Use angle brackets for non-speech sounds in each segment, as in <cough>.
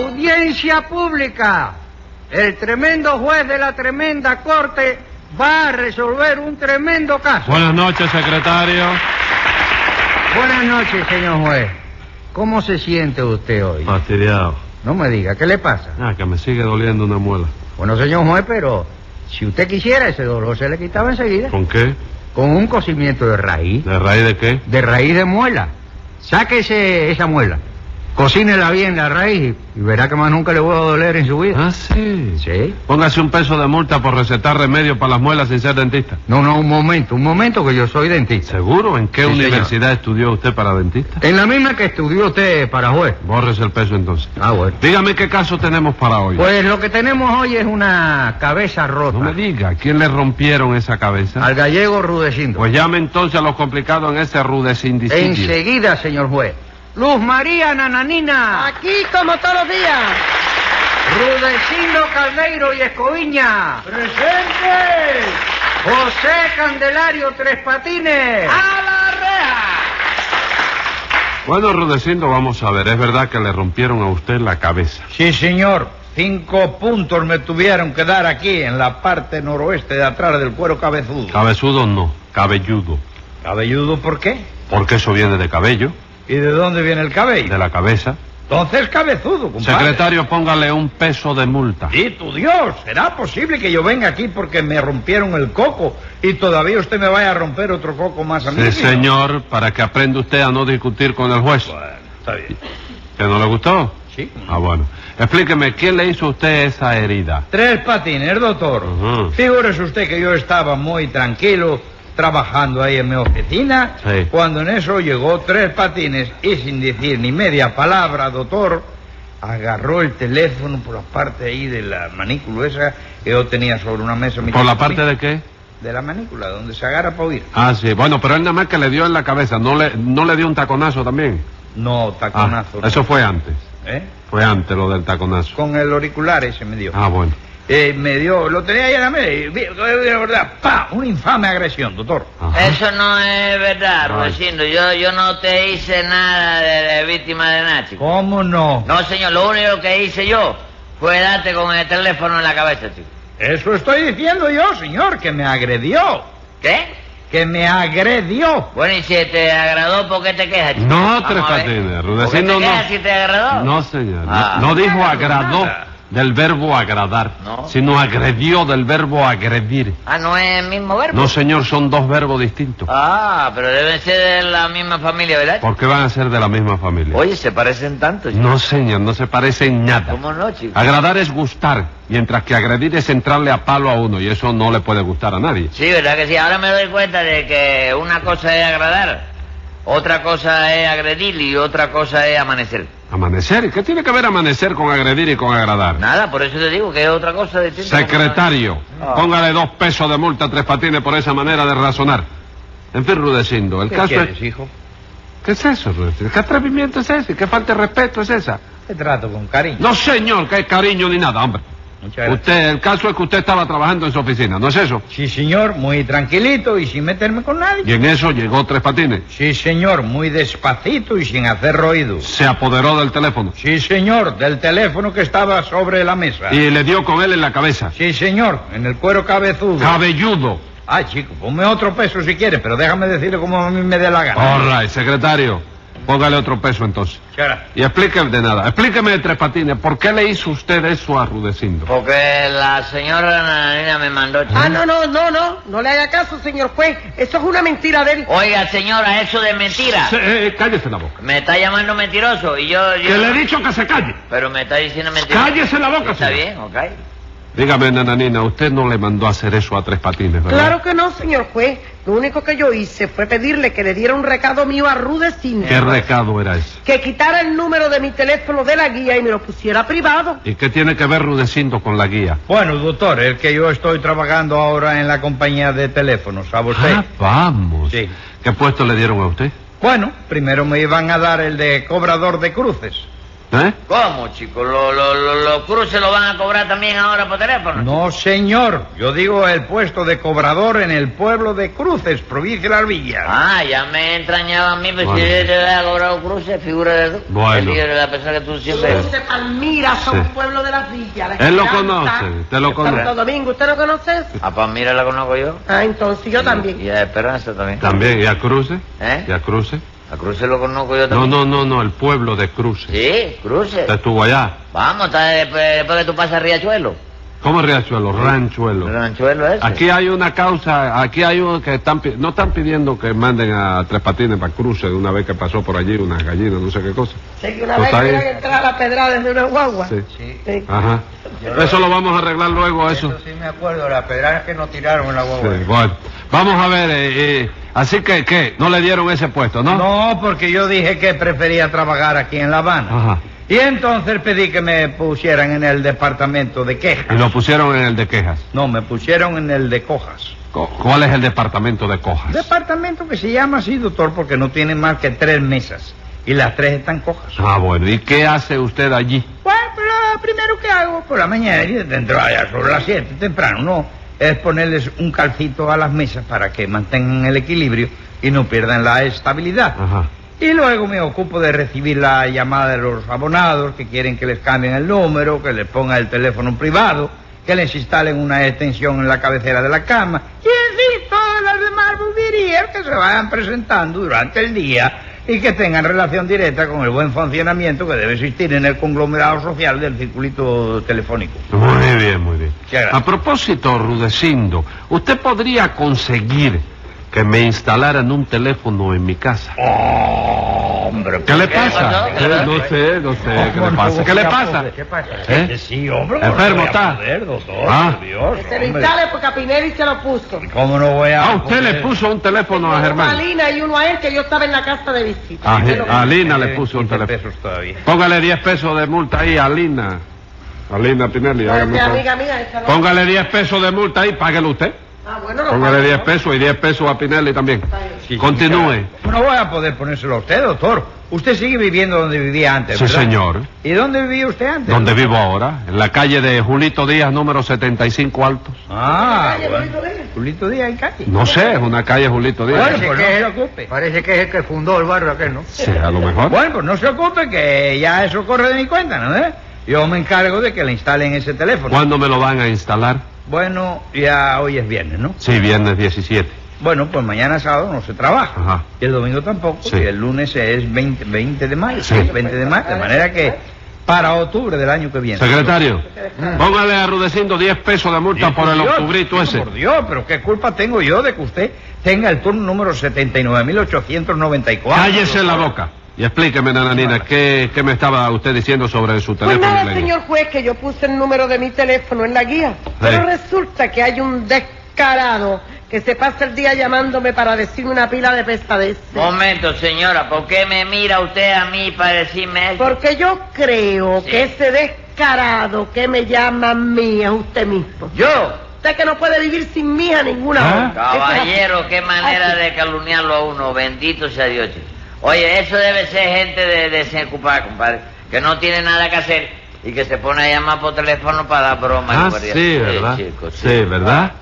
Audiencia pública. El tremendo juez de la tremenda corte va a resolver un tremendo caso. Buenas noches, secretario. Buenas noches, señor juez. ¿Cómo se siente usted hoy? Fastidiado. No me diga, ¿qué le pasa? Ah, que me sigue doliendo una muela. Bueno, señor juez, pero si usted quisiera ese dolor se le quitaba enseguida. ¿Con qué? Con un cocimiento de raíz. ¿De raíz de qué? De raíz de muela. Sáquese esa muela. Cocínela bien la raíz y verá que más nunca le voy a doler en su vida. Ah, sí. ¿Sí? Póngase un peso de multa por recetar remedio para las muelas sin ser dentista. No, no, un momento, un momento que yo soy dentista. ¿Seguro? ¿En qué Sí, señor. universidad estudió usted para dentista? En la misma que estudió usted para juez. Bórrese el peso entonces. Ah, bueno. Dígame qué caso tenemos para hoy. Pues lo que tenemos hoy es una cabeza rota. no me diga, ¿quién le rompieron esa cabeza? Al gallego Rudecindo. Pues llame entonces a los complicados en ese rudecindicidio. Enseguida, señor juez. Luz María Nananina. Aquí como todos los días. Rudecindo Caldeiro y Escoviña. ¡Presente! José Candelario Tres Patines. ¡A la reja! Bueno, Rudecindo, vamos a ver. Es verdad que le rompieron a usted la cabeza. Sí, señor. Cinco puntos me tuvieron que dar aquí, en la parte noroeste de atrás del cuero cabezudo. Cabezudo no, cabelludo. ¿Cabelludo por qué? Porque eso viene de cabello, ¿Y de dónde viene el cabello? de la cabeza. Entonces cabezudo, compadre. Secretario, póngale un peso de multa. Y tu Dios, ¿será posible que yo venga aquí porque me rompieron el coco y todavía usted me vaya a romper otro coco más a mí? Sí, señor, para que aprenda usted a no discutir con el juez. Bueno, está bien. ¿Que no le gustó? Sí. Ah, bueno. Explíqueme, ¿quién le hizo a usted esa herida? Tres patines, doctor. Ujú. Figúrese usted que yo estaba muy tranquilo trabajando ahí en mi oficina, Sí. cuando en eso llegó tres patines y sin decir ni media palabra, doctor, agarró el teléfono por la parte ahí de la manícula esa que yo tenía sobre una mesa. ¿Por la parte de qué? De la manícula, donde se agarra para oír. Ah, sí. Bueno, pero él nada más que le dio en la cabeza, ¿no le, no le dio un taconazo también? No, Ah, taconazo. no. eso fue antes. ¿Eh? Fue antes lo del taconazo. Con el auricular ese me dio. Ah, bueno. Eh, me dio, lo tenía ahí en la mesa verdad, ¡pa! Una infame agresión, doctor. Ajá. Eso no es verdad. Rudecindo. Yo, yo no te hice nada de, de víctima de nada, chico. ¿Cómo no? No, señor, lo único que hice yo fue darte con el teléfono en la cabeza, chico. Eso estoy diciendo yo, señor, que me agredió. ¿Qué? Que me agredió. Bueno, y si te agradó, ¿por qué te quejas, chico? No, Vamos Tres. Patines, ¿Por qué Rudecindo te no. quejas si te agradó? No, señor. no- Ah. No, dijo agradó del verbo agradar, No. sino agredió del verbo agredir. Ah, ¿no es el mismo verbo? No, señor, son dos verbos distintos. Ah, pero deben ser de la misma familia, ¿verdad? ¿Por qué van a ser de la misma familia? Oye, se parecen tanto, chico. No, señor, no se parecen nada. ¿Cómo no, chico? Agradar es gustar, mientras que agredir es entrarle a palo a uno, y eso no le puede gustar a nadie. Sí, ¿verdad que sí? Ahora me doy cuenta de que una cosa es agradar, otra cosa es agredir y otra cosa es amanecer. Amanecer, ¿qué tiene que ver amanecer con agredir y con agradar? Nada, por eso te digo que es otra cosa distinta. Secretario, Ah. póngale dos pesos de multa a Tres Patines por esa manera de razonar. En fin, Rudecindo, el ¿Qué caso quieres, es... hijo? ¿Qué es eso, Rudecindo? ¿Qué atrevimiento es ese? ¿Qué falta de respeto es esa? Te trato con cariño. No, señor, que cariño ni nada, hombre. Muchas gracias. Usted, el caso es que usted estaba trabajando en su oficina, ¿no es eso? Sí, señor, muy tranquilito y sin meterme con nadie. Y en eso llegó Tres Patines. Sí, señor, muy despacito y sin hacer ruido. Se apoderó del teléfono. Sí, señor, del teléfono que estaba sobre la mesa. Y le dio con él en la cabeza. Sí, señor, en el cuero cabezudo. Cabelludo. Ay, chico, ponme otro peso si quiere, pero déjame decirle como a mí me dé la gana. All right, secretario. Póngale otro peso entonces. Y explíqueme de nada. Explíqueme de Tres Patines. ¿Por qué le hizo usted eso a Rudecindo? Porque la señora Nananina me mandó... chico. Ah, no, no, no, no. No le haga caso, señor juez. Eso es una mentira de él. Oiga, señora, eso de mentira. Se- eh, eh, cállese la boca. Me está llamando mentiroso y yo... yo- Que le he dicho que se calle. Pero me está diciendo mentiroso. Cállese la boca, Está señor. bien, ok. Dígame, nananina, usted no le mandó a hacer eso a Tres Patines, ¿verdad? Claro que no, señor juez. Lo único que yo hice fue pedirle que le diera un recado mío a Rudecindo. ¿Qué recado era ese? Que quitara el número de mi teléfono de la guía y me lo pusiera privado. ¿Y qué tiene que ver Rudecindo con la guía? Bueno, doctor, es que yo estoy trabajando ahora en la compañía de teléfonos, ¿sabe usted? Ah, vamos. Sí. ¿Qué puesto le dieron a usted? Bueno, primero me iban a dar el de cobrador de cruces. ¿Eh? ¿Cómo, chico? ¿Lo- lo- lo- ¿Los cruces lo van a cobrar también ahora por teléfono? No, señor. Yo digo el puesto de cobrador en el pueblo de Cruces, provincia de Las Villas. Ah, ya me entrañaba a mí, pero Bueno. si yo te había cobrado cruces, figura de tú. Bueno. La persona que tú siempre... Cruce Palmira, son Sí. un pueblo de las villas. la Él lo conoce, usted lo conoce. Santo Domingo, ¿usted no conoce eso? Ah, pues mira, la conozco yo. Ah, entonces yo también. Y a Esperanza también. También, ¿y a Cruce? ¿Eh? ¿Y a Cruce? A Cruces lo conozco yo No, también. no, no, no, el pueblo de Cruce. Sí, Cruces. ¿Usted estuvo allá? Vamos, está después, después que tú pasas a Riachuelo. ¿Cómo es Riachuelo? Ranchuelo. El ranchuelo ese. Aquí hay una causa, aquí hay uno que están, no están pidiendo que manden a Tres Patines para Cruce de una vez que pasó por allí unas gallinas, no sé qué cosa. Sé que una Pues vez querían bien. entrar a la pedra desde una guagua. Sí. Sí. Sí. Ajá. Eso lo vamos a arreglar luego, eso. sí me acuerdo, la pedrada que nos tiraron en la guagua. Sí, bueno, vamos a ver, eh, eh, así que, ¿qué? ¿No le dieron ese puesto, no? No, porque yo dije que prefería trabajar aquí en La Habana. Ajá. Y entonces pedí que me pusieran en el departamento de quejas. Y lo pusieron en el de quejas. No, me pusieron en el de cojas. Co- ¿Cuál es el departamento de cojas? Departamento que se llama así, doctor, porque no tiene más que tres mesas. Y las tres están cojas. Ah, bueno, ¿y qué hace usted allí? Bueno, pues lo primero que hago por la mañana, y dentro allá sobre las siete, temprano, ¿no? Es ponerles un calcito a las mesas para que mantengan el equilibrio y no pierdan la estabilidad. Ajá. Y luego me ocupo de recibir la llamada de los abonados que quieren que les cambien el número, que les pongan el teléfono privado, que les instalen una extensión en la cabecera de la cama. Y en fin, todas las demás bubirías que se vayan presentando durante el día y que tengan relación directa con el buen funcionamiento que debe existir en el conglomerado social del circulito telefónico. Muy bien, muy bien. A propósito, Rudecindo, ¿usted podría conseguir que me instalaran un teléfono en mi casa? Hombre, ¿Qué le ¿Qué pasa? No sé, no sé, ¿qué le pasa? ¿Qué le pasa? ¿Qué pasa? ¿Eh? Sí, hombre. Enfermo está. Ah. por Dios, se lo instale porque a Pinelli se lo puso. ¿Cómo no voy a Ah, usted le puso un teléfono a Uno a Germán. Lina y uno a él que yo estaba en la casa de visita. A, lo- a Lina le puso un 15 teléfono. Póngale 10 pesos de multa ahí a Lina. A Lina Pinelli, hágame amiga mía, Póngale 10 pesos de multa ahí, páguelo usted. Ah, bueno, lo Póngale pago, 10 ¿no? pesos y 10 pesos a Pinelli también. Sí, Continúe. No voy a poder ponérselo a usted, doctor. Usted sigue viviendo donde vivía antes, Sí, ¿verdad? señor. ¿Y dónde vivía usted antes? ¿Dónde vivo ahora? En la calle de Julito Díaz, número 75 Altos. Ah, ¿En la calle bueno. Julito Díaz? Julito Díaz en calle. No sé, es una calle Julito Díaz. Bueno, Parece pues que no se ocupe. Parece que es el que fundó el barrio aquel, ¿no? Sí, a lo mejor. Bueno, pues no se ocupe que ya eso corre de mi cuenta, ¿no? ¿Eh? Yo me encargo de que le instalen ese teléfono. ¿Cuándo me lo van a instalar? Bueno, ya hoy es viernes, ¿no? Sí, viernes 17. Bueno, pues mañana sábado no se trabaja. Ajá. Y el domingo tampoco. Sí. Y el lunes es 20, 20 de mayo. Sí. 20 de mayo. De manera que para octubre del año que viene. Secretario, póngale a Rudecindo 10 pesos de multa por el Dios, octubrito ese. Por Dios, pero qué culpa tengo yo de que usted tenga el turno número 79.894. Cállese la boca. Y explíqueme, nananina, ¿qué, ¿qué me estaba usted diciendo sobre su Pues teléfono? nada, Elena? señor juez, que yo puse el número de mi teléfono en la guía. Pero resulta que hay un descarado que se pasa el día llamándome para decirme una pila de pesadeces. Momento, señora, ¿por qué me mira usted a mí para decirme eso? Porque yo creo Sí. que ese descarado que me llama a mí es usted mismo. ¿Yo? Usted que no puede vivir sin mí a ninguna ¿Ah? Caballero, qué manera Así. de calumniarlo a uno, bendito sea Dios. Oye, eso debe ser gente de desocupada, compadre, que no tiene nada que hacer y que se pone a llamar por teléfono para dar bromas. Ah, y sí, ¿verdad? chico, Sí, ¿verdad?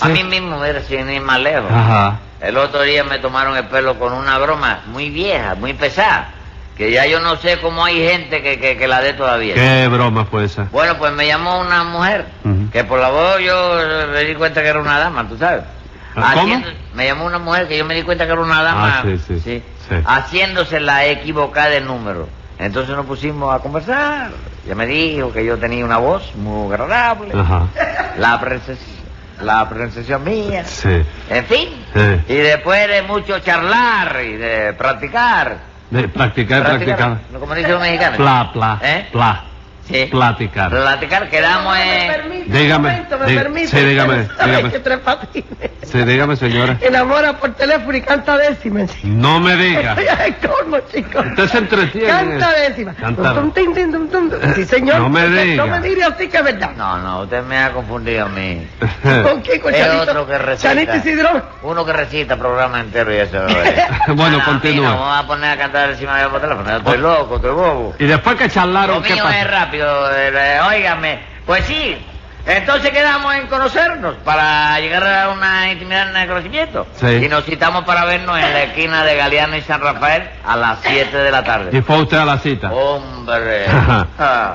A Sí. mí mismo, mira, sin ir más lejos. Ajá. El otro día me tomaron el pelo con una broma muy vieja, muy pesada, que ya yo no sé cómo hay gente que, que, que la dé todavía. ¿Qué broma fue esa? Bueno, pues me llamó una mujer, que por la voz yo me di cuenta que era una dama, tú sabes. ¿Ah, ¿Cómo? Haciendo- me llamó una mujer que yo me di cuenta que era una dama. Ah, sí, sí, sí. Haciéndose la equivocada de número. Entonces nos pusimos a conversar. Ella me dijo que yo tenía una voz muy agradable. Ajá. La pronunciación, la pronunciación mía. Sí. En fin. Sí. Y después de mucho charlar y de practicar. De practicar, practicar. ¿no? Como dicen los mexicanos. Pla, pla, ¿Eh? pla. Sí. platicar. Platicar, quedamos ¿Me en... permite? Dígame, Un momento, ¿me permite? sí, dígame, Usted dígame. que Tres Patines Sí, dígame, señora. enamora por teléfono y canta décima. chico. No me diga. <laughs> Estoy al colmo, chico. Usted se entretiene. Canta décima. Canta. Tum, tum, tum, tum, tum. Sí, señor. No me diga. No me diga así que es verdad. No, no, usted me ha confundido a mí. <laughs> ¿Con quién? Con Es otro que recita. Chanito Isidro. Uno que recita programa entero y eso. eh. <laughs> Bueno, Ah, continúa. No me va a poner a cantar encima de por teléfono. Estoy loco, estoy bobo. Y después que charlaron, Lo ¿qué pasó? es rápido, óigame. Pues sí, entonces quedamos en conocernos para llegar a una intimidad en el conocimiento. Sí. Y nos citamos para vernos en la esquina de Galeano y San Rafael a las 7 de la Y tarde. fue usted a la cita. Hombre, <laughs> ah,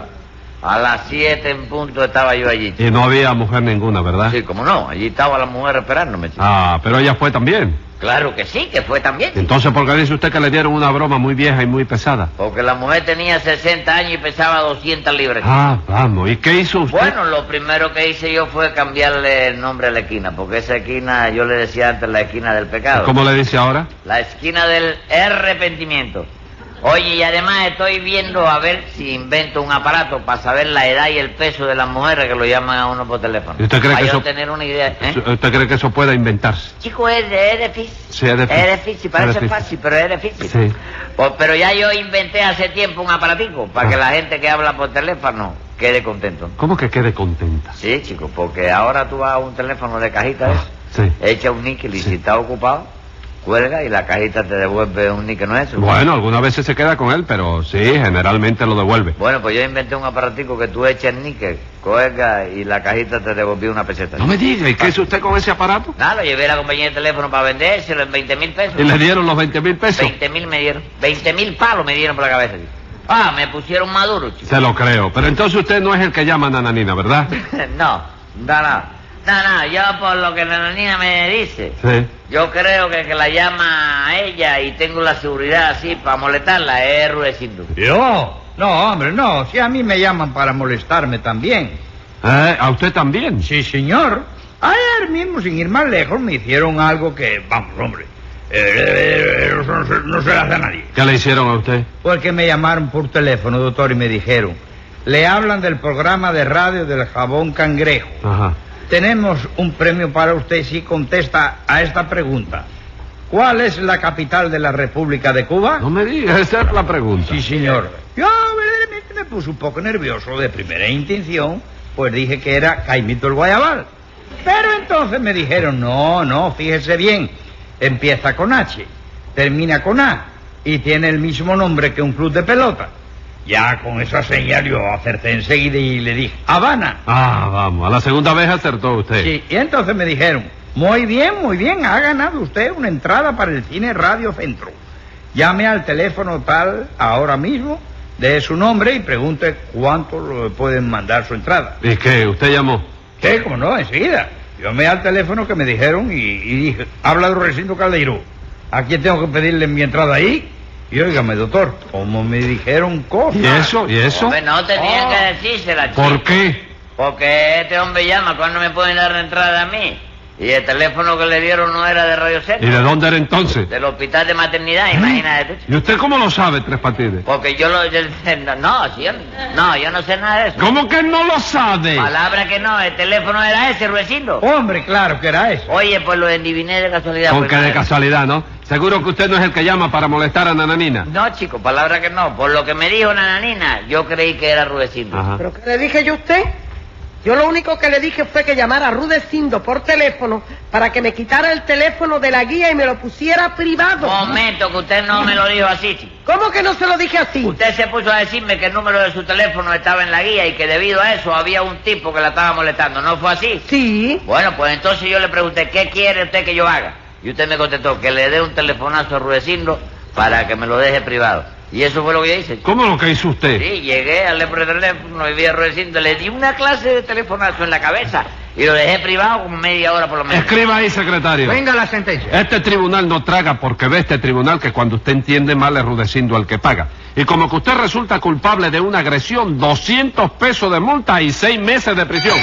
a las 7 en punto estaba yo allí. chico. Y no había mujer ninguna, ¿verdad? Sí, como no, allí estaba la mujer esperándome. chico. Ah, pero ella fue también. Claro que sí, que fue también. Entonces, ¿por qué dice usted que le dieron una broma muy vieja y muy pesada? Porque la mujer tenía 60 años y pesaba 200 libras. Ah, vamos. ¿Y qué hizo usted? Bueno, lo primero que hice yo fue cambiarle el nombre a la esquina, porque esa esquina yo le decía antes la esquina del pecado. ¿Cómo le dice ahora? La esquina del arrepentimiento. Oye, y además estoy viendo a ver si invento un aparato para saber la edad y el peso de las mujeres que lo llaman a uno por teléfono. ¿Y usted cree Para que yo eso- tener una idea. ¿eh? ¿Usted cree que eso pueda inventarse? Chico, es, es difícil. Sí, es difícil. Es difícil, parece Es difícil. fácil, pero es difícil. Sí. Pues, pero ya yo inventé hace tiempo un aparatico para que Ah. la gente que habla por teléfono quede contento. ¿Cómo que quede contenta? Sí, chico, porque ahora tú vas a un teléfono de cajita, Ah, ¿eh? sí. echa un níquel y Sí. si está ocupado, cuelga y la cajita te devuelve un níquel nuestro. Bueno, algunas veces se queda con él, pero sí, generalmente lo devuelve. Bueno, pues yo inventé un aparatico que tú echas el níquel, cuelga y la cajita te devolvió una peseta. No me diga, ¿y qué hizo usted con ese aparato? Nada, lo llevé a la compañía de teléfono para vendérselo en 20 mil pesos. Y le dieron los 20 mil pesos. 20 mil me dieron. 20 mil palos me dieron por la cabeza. Ah, me pusieron maduro, chico. Se lo creo. Pero entonces usted no es el que llama a Nananina, ¿verdad? <laughs> no, no, no. No, no, yo por lo que la niña me dice, Sí. Yo creo que que la llama a ella y tengo la seguridad así para molestarla es Rudecindo. ¿Yo? No, hombre, no. Si a mí me llaman para molestarme también. Eh, ¿A usted también? Sí, señor. Ayer mismo, sin ir más lejos, me hicieron algo que, vamos, hombre, eh, eh, no, se- no se le hace a nadie. ¿Qué le hicieron a usted? Porque me llamaron por teléfono, doctor, y me dijeron, le hablan del programa de radio del jabón cangrejo. Ajá. Tenemos un premio para usted si contesta a esta pregunta. ¿Cuál es la capital de la República de Cuba? No me diga, esa es la pregunta. Sí, señor. Yo verdaderamente me puse un poco nervioso de primera intención, pues dije que era Caimito el Guayabal. Pero entonces me dijeron, no, no, fíjese bien, empieza con H, termina con A y tiene el mismo nombre que un club de pelota. Ya con esa señal yo acerté enseguida y le dije, Habana. Ah, vamos, a la segunda vez acertó usted. Sí, y entonces me dijeron, muy bien, muy bien, ha ganado usted una entrada para el cine Radio Centro. Llame al teléfono tal ahora mismo, dé su nombre y pregunte cuánto le pueden mandar su entrada. ¿Y qué? ¿Usted llamó? ¿Qué? ¿Cómo no? Enseguida. Llamé al teléfono que me dijeron y, y dije, habla de recinto Caldeiro. ¿A quién tengo que pedirle mi entrada ahí? Y óigame, doctor, como me dijeron cosas. ¿Y eso? ¿Y eso? Hombre, no tenían Oh. que decírsela, chico. ¿Por qué? Porque este hombre llama cuando me pueden dar la entrada a mí. Y el teléfono que le dieron no era de Radio ¿Y Centro. de dónde era entonces? Del hospital de maternidad, imagínate tú. ¿Y usted cómo lo sabe, Tres Patines? Porque yo lo... yo- <laughs> no, no, si yo, no, yo no sé nada de eso. ¿Cómo que no lo sabe? Palabra que no, el teléfono era ese, Ruecindo. Hombre, claro que era eso. Oye, pues lo endiviné de casualidad. Con pues, que de casualidad, ¿no? Seguro que usted no es el que llama para molestar a Nananina. No, chico, palabra que no. Por lo que me dijo Nananina, yo creí que era Rudecindo. Ajá. ¿Pero qué le dije yo a usted? Yo lo único que le dije fue que llamara a Rudecindo por teléfono para que me quitara el teléfono de la guía y me lo pusiera privado. Momento, que usted no me lo dijo así, chico. ¿Cómo que no se lo dije así? Usted se puso a decirme que el número de su teléfono estaba en la guía y que debido a eso había un tipo que la estaba molestando. ¿No fue así? Sí. Bueno, pues entonces yo le pregunté, ¿qué quiere usted que yo haga? Y usted me contestó que le dé un telefonazo a Rudecindo para que me lo deje privado. Y eso fue lo que yo hice. chico. ¿Cómo lo que hizo usted? Sí, llegué, hablé por el teléfono y vi a Rudecindo, le di una clase de telefonazo en la cabeza y lo dejé privado como media hora por lo menos. Escriba ahí, secretario. Venga la sentencia. Este tribunal no traga porque ve este tribunal que cuando usted entiende mal es rudecindo al que paga. Y como que usted resulta culpable de una agresión, 200 pesos de multa y 6 meses de prisión.